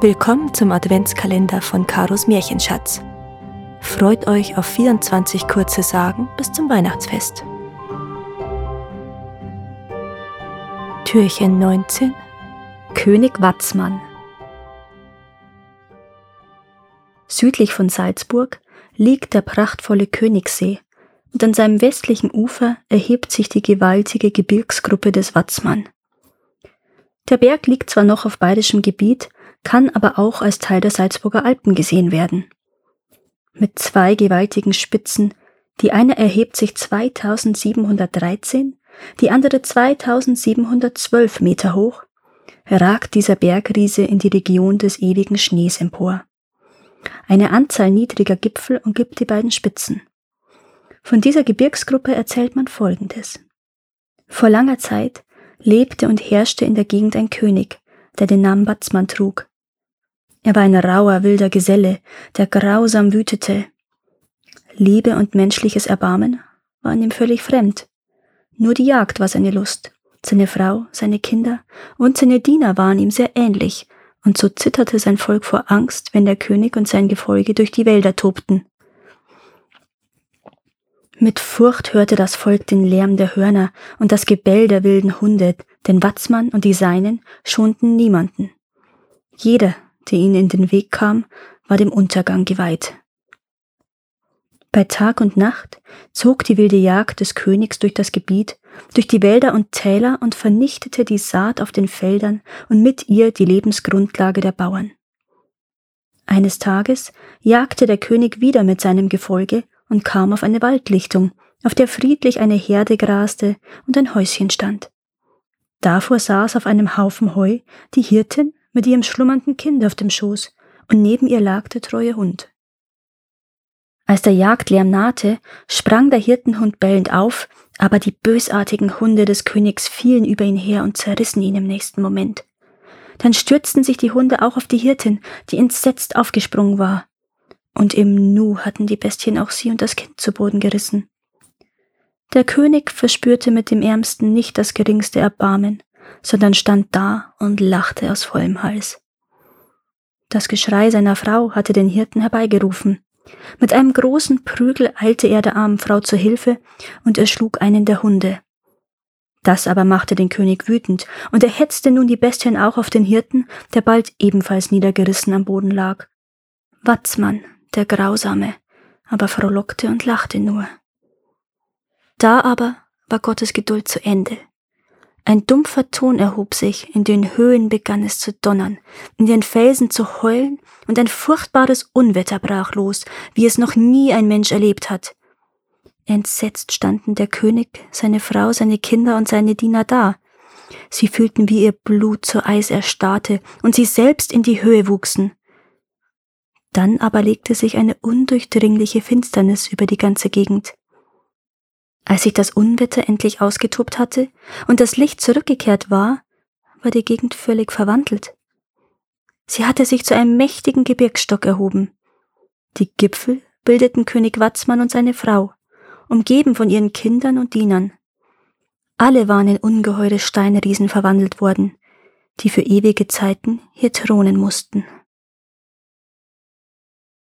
Willkommen zum Adventskalender von Karos Märchenschatz. Freut euch auf 24 kurze Sagen bis zum Weihnachtsfest. Türchen 19 König Watzmann Südlich von Salzburg liegt der prachtvolle Königssee und an seinem westlichen Ufer erhebt sich die gewaltige Gebirgsgruppe des Watzmann. Der Berg liegt zwar noch auf bayerischem Gebiet, kann aber auch als Teil der Salzburger Alpen gesehen werden. Mit zwei gewaltigen Spitzen, die eine erhebt sich 2713, die andere 2712 Meter hoch, ragt dieser Bergriese in die Region des ewigen Schnees empor. Eine Anzahl niedriger Gipfel umgibt die beiden Spitzen. Von dieser Gebirgsgruppe erzählt man Folgendes. Vor langer Zeit lebte und herrschte in der Gegend ein König, der den Namen Batzmann trug. Er war ein rauer, wilder Geselle, der grausam wütete. Liebe und menschliches Erbarmen waren ihm völlig fremd. Nur die Jagd war seine Lust. Seine Frau, seine Kinder und seine Diener waren ihm sehr ähnlich, und so zitterte sein Volk vor Angst, wenn der König und sein Gefolge durch die Wälder tobten. Mit Furcht hörte das Volk den Lärm der Hörner und das Gebell der wilden Hunde, denn Watzmann und die Seinen schonten niemanden. Jeder, der ihnen in den Weg kam, war dem Untergang geweiht. Bei Tag und Nacht zog die wilde Jagd des Königs durch das Gebiet, durch die Wälder und Täler und vernichtete die Saat auf den Feldern und mit ihr die Lebensgrundlage der Bauern. Eines Tages jagte der König wieder mit seinem Gefolge und kam auf eine Waldlichtung, auf der friedlich eine Herde graste und ein Häuschen stand. Davor saß auf einem Haufen Heu die Hirtin mit ihrem schlummernden Kind auf dem Schoß, und neben ihr lag der treue Hund. Als der Jagdlärm nahte, sprang der Hirtenhund bellend auf, aber die bösartigen Hunde des Königs fielen über ihn her und zerrissen ihn im nächsten Moment. Dann stürzten sich die Hunde auch auf die Hirtin, die entsetzt aufgesprungen war und im Nu hatten die Bestien auch sie und das Kind zu Boden gerissen. Der König verspürte mit dem Ärmsten nicht das geringste Erbarmen, sondern stand da und lachte aus vollem Hals. Das Geschrei seiner Frau hatte den Hirten herbeigerufen. Mit einem großen Prügel eilte er der armen Frau zur Hilfe und erschlug einen der Hunde. Das aber machte den König wütend, und er hetzte nun die Bestien auch auf den Hirten, der bald ebenfalls niedergerissen am Boden lag. Watzmann, der Grausame, aber frohlockte und lachte nur. Da aber war Gottes Geduld zu Ende. Ein dumpfer Ton erhob sich, in den Höhen begann es zu donnern, in den Felsen zu heulen, und ein furchtbares Unwetter brach los, wie es noch nie ein Mensch erlebt hat. Entsetzt standen der König, seine Frau, seine Kinder und seine Diener da. Sie fühlten, wie ihr Blut zu Eis erstarrte und sie selbst in die Höhe wuchsen. Dann aber legte sich eine undurchdringliche Finsternis über die ganze Gegend. Als sich das Unwetter endlich ausgetobt hatte und das Licht zurückgekehrt war, war die Gegend völlig verwandelt. Sie hatte sich zu einem mächtigen Gebirgsstock erhoben. Die Gipfel bildeten König Watzmann und seine Frau, umgeben von ihren Kindern und Dienern. Alle waren in ungeheure Steinriesen verwandelt worden, die für ewige Zeiten hier thronen mussten.